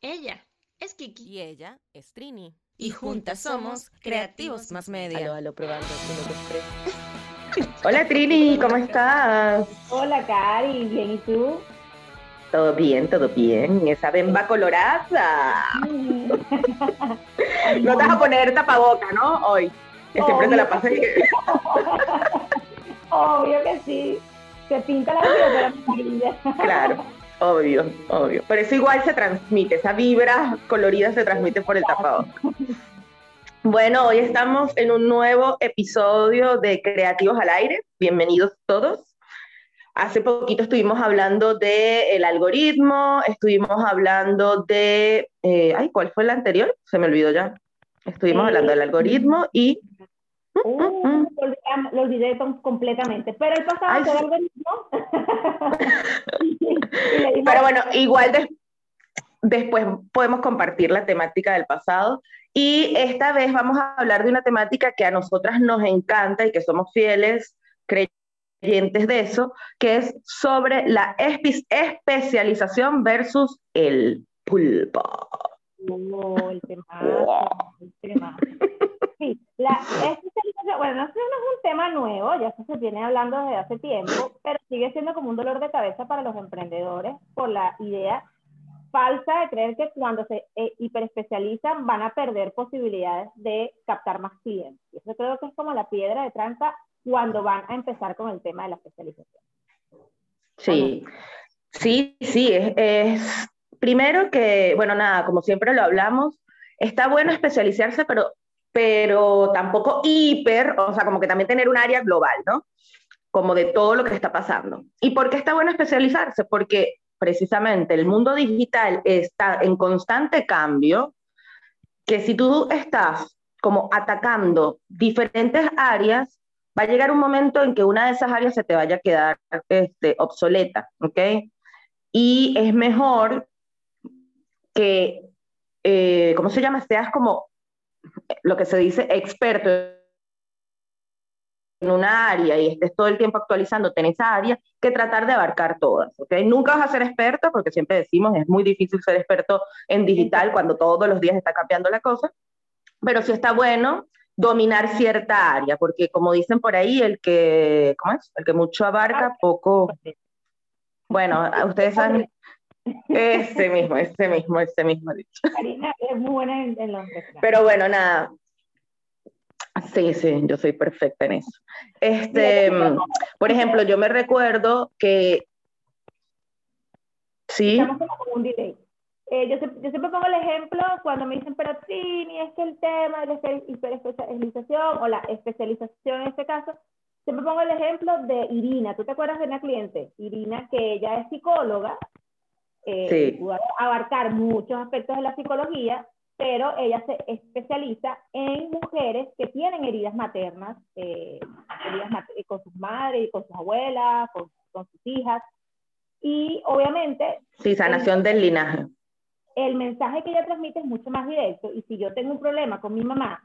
Ella es Kiki. Y ella es Trini. Y juntas somos Creativos Más Media. Aló, aló, probando. Hola Trini, ¿cómo estás? Hola Cari, bien, ¿y tú? Todo bien, todo bien. Esa bemba colorada. no te vas a poner tapaboca, ¿no? Hoy. Que siempre te la pasas que... Obvio que sí. Se pinta la vida de la amarilla. Claro, obvio, obvio. Pero eso igual se transmite, esa vibra colorida se transmite por el tapabocas. Bueno, hoy estamos en un nuevo episodio de Creativos al Aire. Bienvenidos todos. Hace poquito estuvimos hablando del algoritmo, estuvimos hablando de... eh, ay, ¿cuál fue el anterior? Se me olvidó ya. Estuvimos Eh, hablando del algoritmo y... Uh, lo, olvidé- completamente. Pero el pasado Ay, fue sí. le dimos- Pero bueno, igual des- después podemos compartir la temática del pasado. Y esta vez vamos a hablar de una temática que a nosotras nos encanta y que somos fieles creyentes de eso, que es sobre la espe- especialización versus el pulpo. Oh, el tema. El tema. Sí, la especialización, bueno, no es un tema nuevo, ya se viene hablando desde hace tiempo, pero sigue siendo como un dolor de cabeza para los emprendedores por la idea falsa de creer que cuando se eh, hiperespecializan van a perder posibilidades de captar más clientes. Y eso creo que es como la piedra de tranca cuando van a empezar con el tema de la especialización. Sí, sí, sí, es, es- primero que, bueno, nada, como siempre lo hablamos, está bueno especializarse, pero, pero tampoco hiper, o sea, como que también tener un área global, ¿no? Como de todo lo que está pasando. ¿Y por qué está bueno especializarse? Porque precisamente el mundo digital está en constante cambio, que si tú estás como atacando diferentes áreas, va a llegar un momento en que una de esas áreas se te vaya a quedar este, obsoleta, ¿ok? Y es mejor que, eh, ¿cómo se llama? Seas como lo que se dice experto en una área y estés todo el tiempo actualizándote en esa área, que tratar de abarcar todas, ¿ok? Nunca vas a ser experto, porque siempre decimos, es muy difícil ser experto en digital cuando todos los días está cambiando la cosa, pero sí está bueno dominar cierta área, porque como dicen por ahí, el que, ¿cómo es? El que mucho abarca, poco, bueno, ustedes saben, ese mismo, ese mismo, ese mismo dicho. Karina es muy buena en, en los. Pero bueno, nada. Sí, sí, yo soy perfecta en eso. Este, mm, por ejemplo, yo me recuerdo que sí, Estamos como con un delay. Eh, yo, siempre, yo siempre pongo el ejemplo cuando me dicen, pero Trini, es que el tema de la espe- hiperespecialización o la especialización en este caso, siempre pongo el ejemplo de Irina. ¿Tú te acuerdas de una cliente? Irina, que ella es psicóloga, eh, Sí. pudo abarcar muchos aspectos de la psicología, pero ella se especializa en mujeres que tienen heridas maternas, eh, heridas mat- eh, con sus madres, con sus abuelas, con, con sus hijas. Y obviamente sí, sanación del linaje. el mensaje que ella transmite es mucho más directo. Y si yo tengo un problema con mi mamá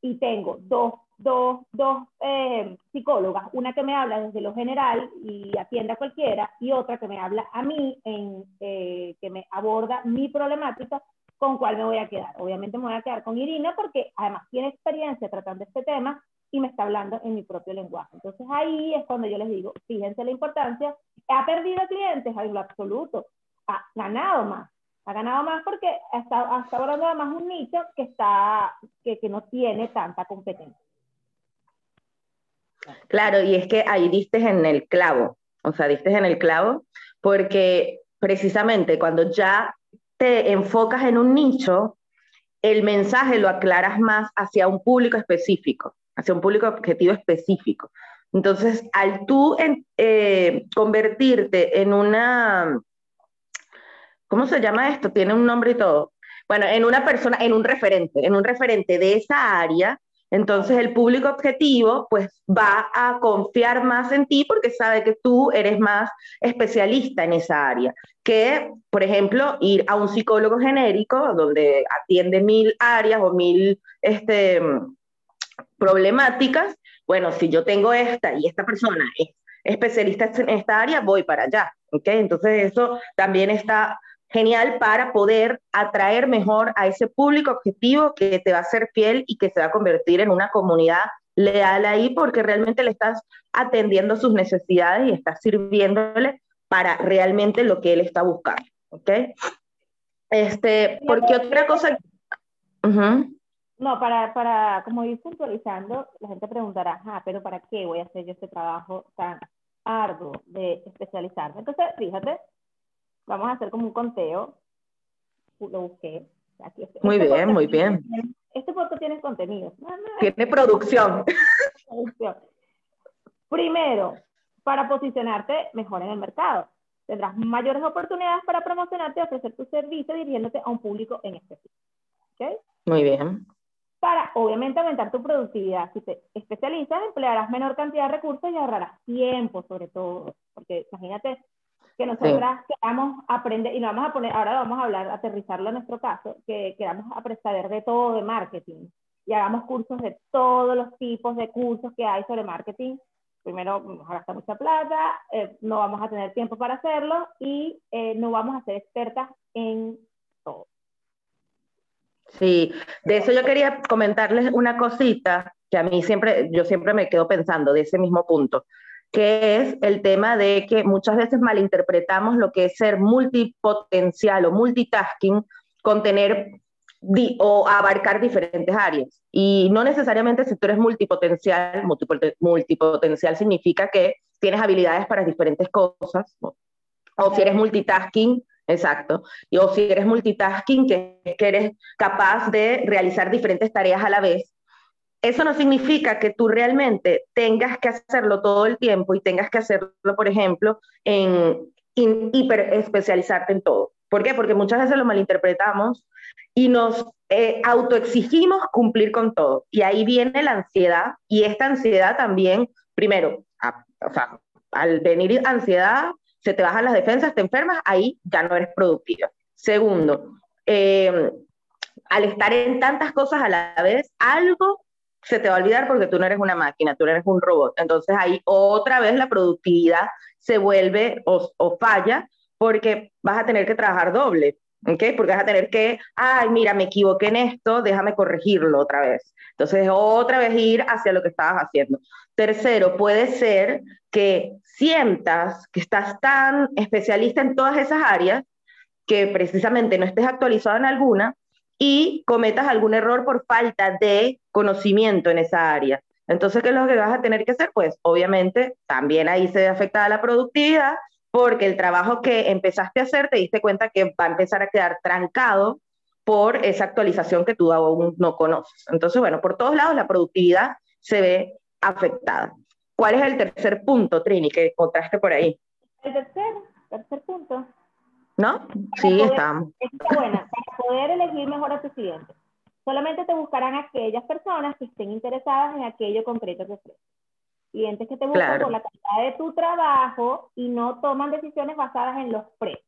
y tengo dos, dos, dos eh, psicólogas, una que me habla desde lo general y atiende a cualquiera, y otra que me habla a mí, en, eh, que me aborda mi problemática, ¿con cuál me voy a quedar? Obviamente me voy a quedar con Irina porque además tiene experiencia tratando este tema y me está hablando en mi propio lenguaje. Entonces ahí es cuando yo les digo, fíjense la importancia, ha perdido clientes en lo absoluto, ha ganado más, ha ganado más porque está, está abordando además un nicho que, está, que, que no tiene tanta competencia. Claro, y es que ahí diste en el clavo, o sea, diste en el clavo, porque precisamente cuando ya te enfocas en un nicho, el mensaje lo aclaras más hacia un público específico, hacia un público objetivo específico. Entonces, al tú en- eh, convertirte en una, ¿cómo se llama esto? Tiene un nombre y todo. Bueno, en una persona, en un referente, en un referente de esa área, entonces el público objetivo pues va a confiar más en ti porque sabe que tú eres más especialista en esa área que, por ejemplo, ir a un psicólogo genérico donde atiende mil áreas o mil este, problemáticas. Bueno, si yo tengo esta y esta persona es especialista en esta área, voy para allá. ¿ok? Entonces eso también está genial para poder atraer mejor a ese público objetivo que te va a ser fiel y que se va a convertir en una comunidad leal ahí porque realmente le estás atendiendo sus necesidades y estás sirviéndole para realmente lo que él está buscando, ¿ok? Este, porque otra cosa... No, para, para, como ir puntualizando, la gente preguntará, ah, pero ¿para qué voy a hacer yo este trabajo tan arduo de especializarme? Entonces, fíjate, vamos a hacer como un conteo. Lo busqué. Aquí, este, muy este bien, muy bien. Este podcast tiene contenido. tiene producción. Primero, para posicionarte mejor en el mercado. Tendrás mayores oportunidades para promocionarte y ofrecer tu servicio dirigiéndote a un público en específico. ¿Okay? Muy bien. Para, obviamente, aumentar tu productividad. Si te especializas, emplearás menor cantidad de recursos y ahorrarás tiempo, sobre todo. Porque imagínate que nosotras queramos aprender, y lo vamos a poner, ahora vamos a hablar, aterrizarlo en nuestro caso, que queramos aprender de todo de marketing y hagamos cursos de todos los tipos de cursos que hay sobre marketing. Primero, nos gasta mucha plata, eh, no vamos a tener tiempo para hacerlo y eh, no vamos a ser expertas en todo. Sí, de eso yo quería comentarles una cosita que a mí siempre, yo siempre me quedo pensando de ese mismo punto que es el tema de que muchas veces malinterpretamos lo que es ser multipotencial o multitasking con tener o abarcar diferentes áreas. Y no necesariamente si tú eres multipotencial, multipotencial significa que tienes habilidades para diferentes cosas, o si eres multitasking, exacto, y, o si eres multitasking, que, que eres capaz de realizar diferentes tareas a la vez, eso no significa que tú realmente tengas que hacerlo todo el tiempo y tengas que hacerlo, por ejemplo, en, hiper especializarte en todo. ¿Por qué? Porque muchas veces lo malinterpretamos y nos eh, autoexigimos cumplir con todo. Y ahí viene la ansiedad y esta ansiedad también, primero, o sea, al venir ansiedad, se te bajan las defensas, te enfermas, ahí ya no eres productiva. Segundo, eh, al estar en tantas cosas a la vez, algo se te va a olvidar porque tú no eres una máquina, tú eres un robot. Entonces ahí otra vez la productividad se vuelve o, falla porque vas a tener que trabajar doble, ¿ok? Porque vas a tener que, ay, mira, me equivoqué en esto, déjame corregirlo otra vez. Entonces otra vez ir hacia lo que estabas haciendo. Tercero, puede ser que sientas que estás tan especialista en todas esas áreas que precisamente no estés actualizado en alguna y cometas algún error por falta de conocimiento en esa área. Entonces, ¿qué es lo que vas a tener que hacer? Pues obviamente también ahí se ve afectada la productividad porque el trabajo que empezaste a hacer te diste cuenta que va a empezar a quedar trancado por esa actualización que tú aún no conoces. Entonces, bueno, por todos lados la productividad se ve afectada. ¿Cuál es el tercer punto, Trini, que encontraste por ahí? El tercer, tercer punto ¿No? Sí, está. Está buena. Para poder elegir mejor a tus clientes. Solamente te buscarán aquellas personas que estén interesadas en aquello concreto que ofreces. Clientes que te buscan por la calidad de tu trabajo y no toman decisiones basadas en los precios.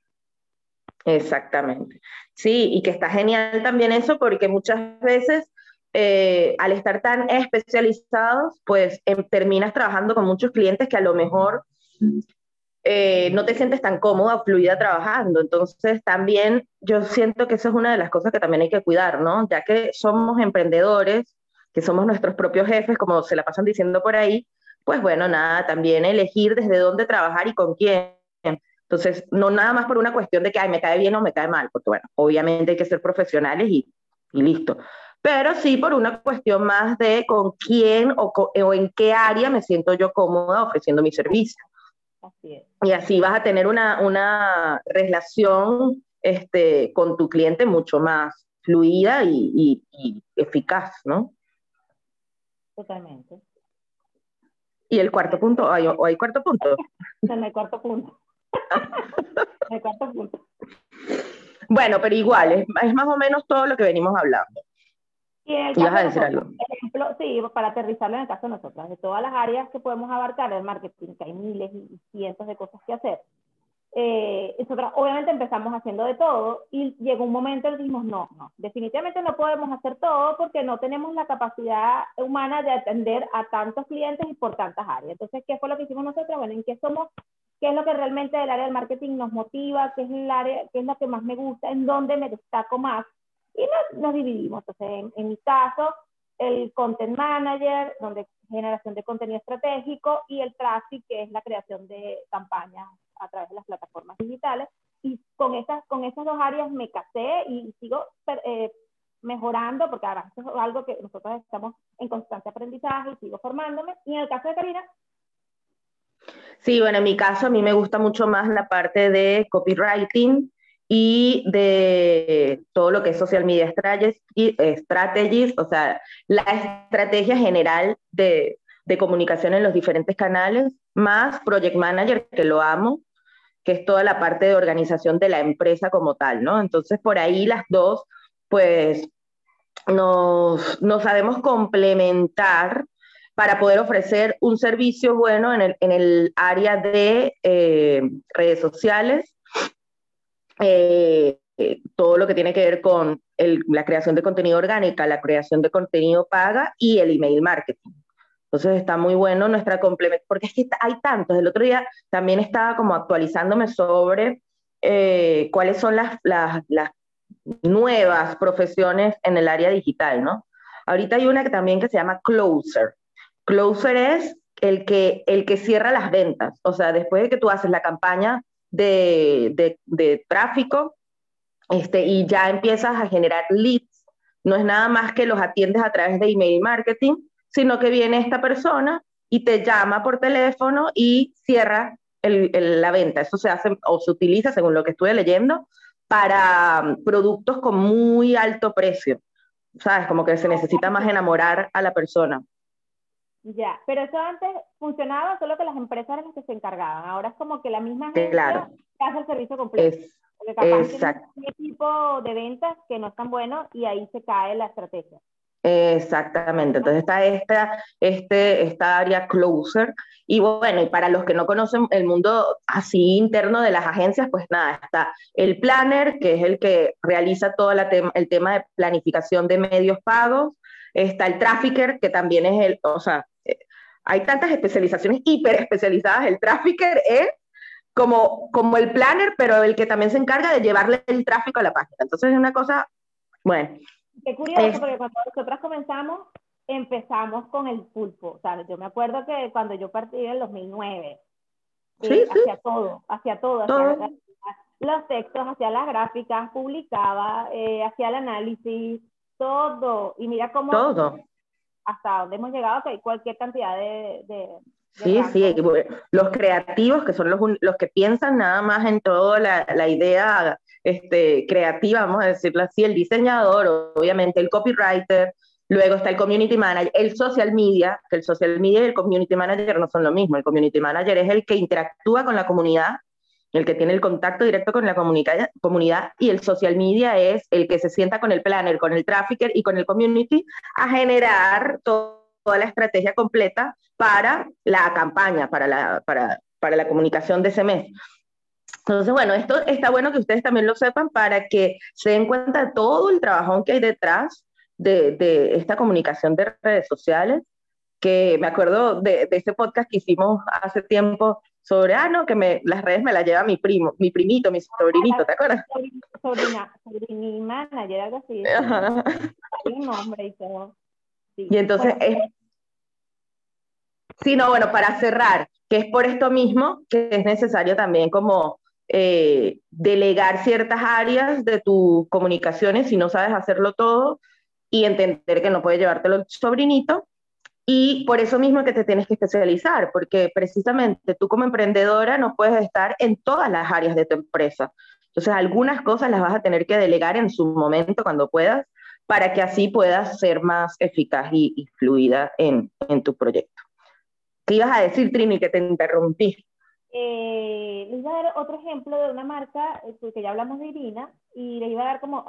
Exactamente. Sí, y que está genial también eso porque muchas veces eh, al estar tan especializados, pues em, terminas trabajando con muchos clientes que a lo mejor eh, no te sientes tan cómoda fluida trabajando. Entonces, también yo siento que eso es una de las cosas que también hay que cuidar, ¿no? Ya que somos emprendedores, que somos nuestros propios jefes, como se la pasan diciendo por ahí, pues bueno, nada, también elegir desde dónde trabajar y con quién. Entonces, no nada más por una cuestión de que, ay, me cae bien o me cae mal, porque bueno, obviamente hay que ser profesionales y, y listo. Pero sí por una cuestión más de con quién o, o en qué área me siento yo cómoda ofreciendo mi servicio. Y así vas a tener una, una relación este, con tu cliente mucho más fluida y, y, eficaz, ¿no? Totalmente. ¿Y el cuarto punto? ¿Hay, ¿O hay cuarto punto? No, no hay cuarto punto. no hay cuarto punto. Bueno, pero igual, es, es más o menos todo lo que venimos hablando. Y en el caso algo? Ejemplo, sí, para aterrizarlo en el caso de nosotras, de todas las áreas que podemos abarcar el marketing, que hay miles y cientos de cosas que hacer, eh, nosotros obviamente empezamos haciendo de todo y llegó un momento en que dijimos, no, no, definitivamente no podemos hacer todo porque no tenemos la capacidad humana de atender a tantos clientes y por tantas áreas. Entonces, ¿qué fue lo que hicimos nosotros? Bueno, ¿en qué somos qué es lo que realmente del área del marketing nos motiva, qué es el área, qué es lo que más me gusta, en dónde me destaco más. Y nos, dividimos. Entonces, en, mi caso, el content manager, donde generación de contenido estratégico, y el traffic, que es la creación de campañas a través de las plataformas digitales. Y con esas, con esas dos áreas me casé y sigo eh, mejorando, porque ahora eso es algo que nosotros estamos en constante aprendizaje y sigo formándome. Y en el caso de Karina, Sí, bueno, en mi caso a mí me gusta mucho más la parte de copywriting y de todo lo que es social media strategies, o sea, la estrategia general de, de comunicación en los diferentes canales, más project manager, que lo amo, que es toda la parte de organización de la empresa como tal, ¿no? Entonces, por ahí las dos, pues, nos, nos sabemos complementar para poder ofrecer un servicio bueno en el, en el área de eh, redes sociales, eh, eh, todo lo que tiene que ver con el, la creación de contenido orgánica, la creación de contenido paga y el email marketing. Entonces está muy bueno nuestra complemento, porque es que hay tantos. El otro día también estaba como actualizándome sobre cuáles son las, las, las nuevas profesiones en el área digital, ¿no? Ahorita hay una que también que se llama Closer. Closer es el que, el que cierra las ventas. O sea, después de que tú haces la campaña de, de, tráfico este, y ya empiezas a generar leads, no es nada más que los atiendes a través de email marketing, sino que viene esta persona y te llama por teléfono y cierra el, la venta. Eso se hace o se utiliza, según lo que estuve leyendo, para um, productos con muy alto precio. ¿Sabes? Como que se necesita más enamorar a la persona. Ya, pero eso antes funcionaba solo que las empresas eran las que se encargaban. Ahora es como que la misma gente hace el servicio completo. Es, exacto. un tipo de ventas que no es tan bueno y ahí se cae la estrategia. Exactamente, entonces está esta, este, esta área closer y bueno, y para los que no conocen el mundo así interno de las agencias, pues nada, está el planner, que es el que realiza todo la el tema de planificación de medios pagos, está el trafficker, que también es el, o sea, hay tantas especializaciones hiper especializadas. El trafficker es como, como el planner, pero el que también se encarga de llevarle el tráfico a la página. Entonces es una cosa, bueno. Qué curioso, porque cuando nosotras comenzamos, empezamos con el pulpo. O sea, yo me acuerdo que cuando yo partí en el 2009, eh, hacía todo, hacía todo, Hacía los textos, hacía las gráficas, publicaba, eh, hacía el análisis, todo. Y mira cómo todo hasta donde hemos llegado, que hay cualquier cantidad de... sí, sí, los creativos, que son los, los que piensan nada más en toda la, la, idea este, creativa, vamos a decirlo así, el diseñador, obviamente el copywriter, luego está el community manager, el social media, que el social media y el community manager no son lo mismo, el community manager es el que interactúa con la comunidad el que tiene el contacto directo con la comunidad y el social media es el que se sienta con el planner, con el trafficker y con el community a generar toda la estrategia completa para la campaña, para la, para, para la comunicación de ese mes. Entonces, bueno, esto está bueno que ustedes también lo sepan para que se den cuenta todo el trabajo que hay detrás de, de esta comunicación de redes sociales, que me acuerdo de, de, ese podcast que hicimos hace tiempo sobre, ah, no, que me, las redes me las lleva mi primo, mi primito, mi sobrinito, ¿te acuerdas? Sobrina, sobrina, manager, algo así. Nombre y todo. Y entonces es... Sí, no, bueno, para cerrar, que es por esto mismo que es necesario también como eh, delegar ciertas áreas de tus comunicaciones si no sabes hacerlo todo y entender que no puedes llevártelo el sobrinito y por eso mismo que te tienes que especializar, porque precisamente tú como emprendedora no puedes estar en todas las áreas de tu empresa. Entonces, algunas cosas las vas a tener que delegar en su momento cuando puedas, para que así puedas ser más eficaz y, fluida en, en, tu proyecto. ¿Qué ibas a decir, Trini, que te interrumpí? Eh, les iba a dar otro ejemplo de una marca, eh, que ya hablamos de Irina, y les iba a dar como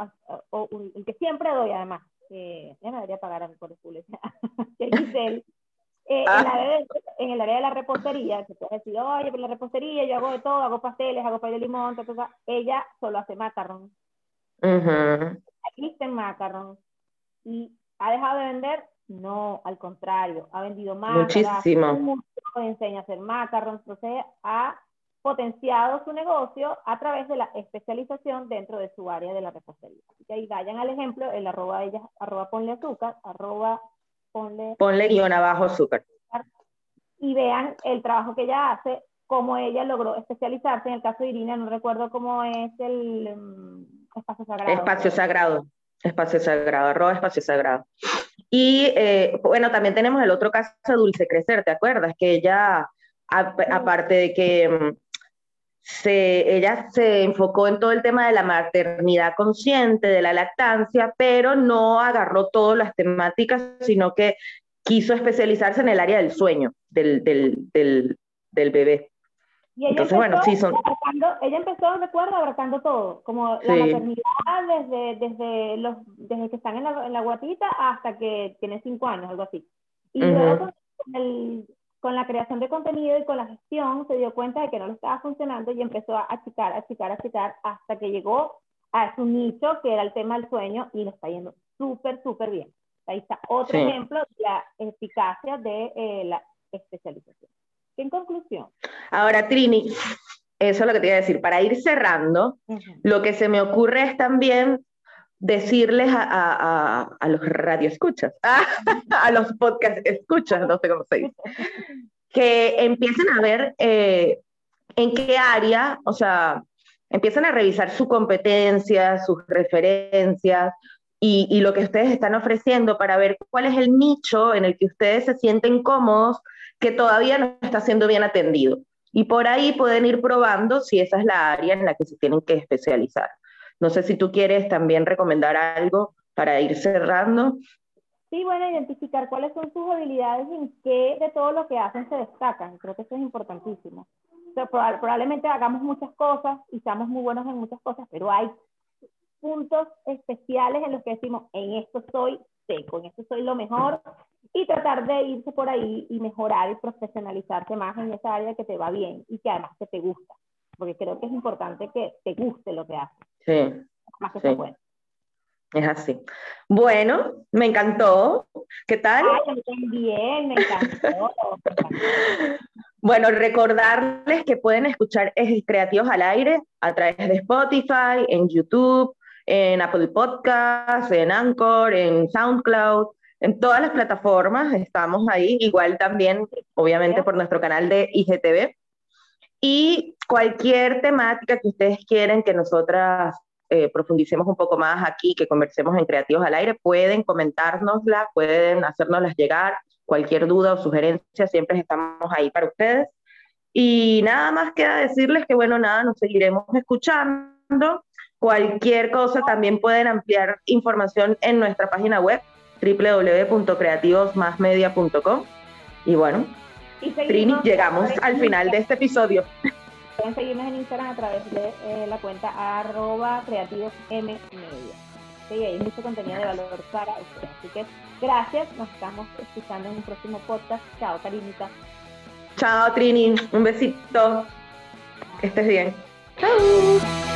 el que siempre doy además, ya me debería pagar a mi por el que Giselle, eh, en, ah. en, el área de la repostería, se puede decir, oye, pero la repostería, yo hago de todo, hago pasteles, hago pay de limón, ella solo hace macarrón. Uh -huh. Existen macarrón. ¿Y ha dejado de vender? No, al contrario, ha vendido más. Muchísimo. enseña a hacer macarrón, entonces ha potenciado su negocio a través de la especialización dentro de su área de la repostería. Así que ahí vayan al ejemplo, el arroba ella, arroba ponle azúcar, arroba ponle... Ponle guion abajo azúcar. Y vean el trabajo que ella hace, cómo ella logró especializarse. En el caso de Irina, no recuerdo cómo es el um, espacio sagrado. Espacio sagrado, espacio sagrado, arroba espacio sagrado. Y eh, bueno, también tenemos el otro caso de Dulce Crecer, ¿te acuerdas? Que ella, aparte de que mm, se, ella se enfocó en todo el tema de la maternidad consciente, de la lactancia, pero no agarró todas las temáticas, sino que quiso especializarse en el área del sueño del, del, del, del bebé. Y ella Entonces, empezó, bueno, sí, son... ella empezó, recuerdo, abarcando todo, como la maternidad desde, desde, los, desde que están en la, en la guatita hasta que tiene cinco años, algo así. Y luego con el, con la creación de contenido y con la gestión se dio cuenta de que no le estaba funcionando y empezó a achicar, achicar, achicar hasta que llegó a su nicho que era el tema del sueño y le está yendo súper, súper bien. Ahí está otro ejemplo de la eficacia de eh, la especialización. En conclusión. Ahora, Trini, eso es lo que te iba a decir. Para ir cerrando, lo que se me ocurre es también decirles a, a, a los radioescuchas, a, los podcast escuchas, no sé cómo se dice, que empiecen a ver eh, en qué área, o sea, empiecen a revisar su competencia, sus referencias y, y, lo que ustedes están ofreciendo para ver cuál es el nicho en el que ustedes se sienten cómodos que todavía no está siendo bien atendido. Y por ahí pueden ir probando si esa es la área en la que se tienen que especializar. No sé si tú quieres también recomendar algo para ir cerrando. Sí, bueno, identificar cuáles son sus habilidades y en qué de todo lo que hacen se destacan. Creo que eso es importantísimo. probablemente hagamos muchas cosas y seamos muy buenos en muchas cosas, pero hay puntos especiales en los que decimos, en esto soy seco, en esto soy lo mejor, y tratar de irse por ahí y mejorar y profesionalizarte más en esa área que te va bien y que además que te gusta, porque creo que es importante que te guste lo que haces. Sí. Más que sí. Es así. Bueno, me encantó. ¿Qué tal? Ay, bien, me encantó. bueno, recordarles que pueden escuchar Creativos al Aire a través de Spotify, en YouTube, en Apple Podcasts, en Anchor, en SoundCloud, en todas las plataformas estamos ahí, igual también, obviamente, por nuestro canal de IGTV. Y cualquier temática que ustedes quieren que nosotras eh, profundicemos un poco más aquí, que conversemos en Creativos al Aire, pueden comentárnosla, pueden hacérnoslas llegar. Cualquier duda o sugerencia, siempre estamos ahí para ustedes. Y nada más queda decirles que, bueno, nada, nos seguiremos escuchando. Cualquier cosa también pueden ampliar información en nuestra página web www.creativosmasmedia.com. Y bueno, Trini, llegamos al final de este episodio. Pueden seguirnos en Instagram a través de eh, la cuenta arroba creativosmmedia. Sí, hay mucho contenido de valor para ustedes. Así que gracias, nos estamos escuchando en un próximo podcast. Chao, Karinita. Chao, Trini. Un besito. Que estés bien. Chao.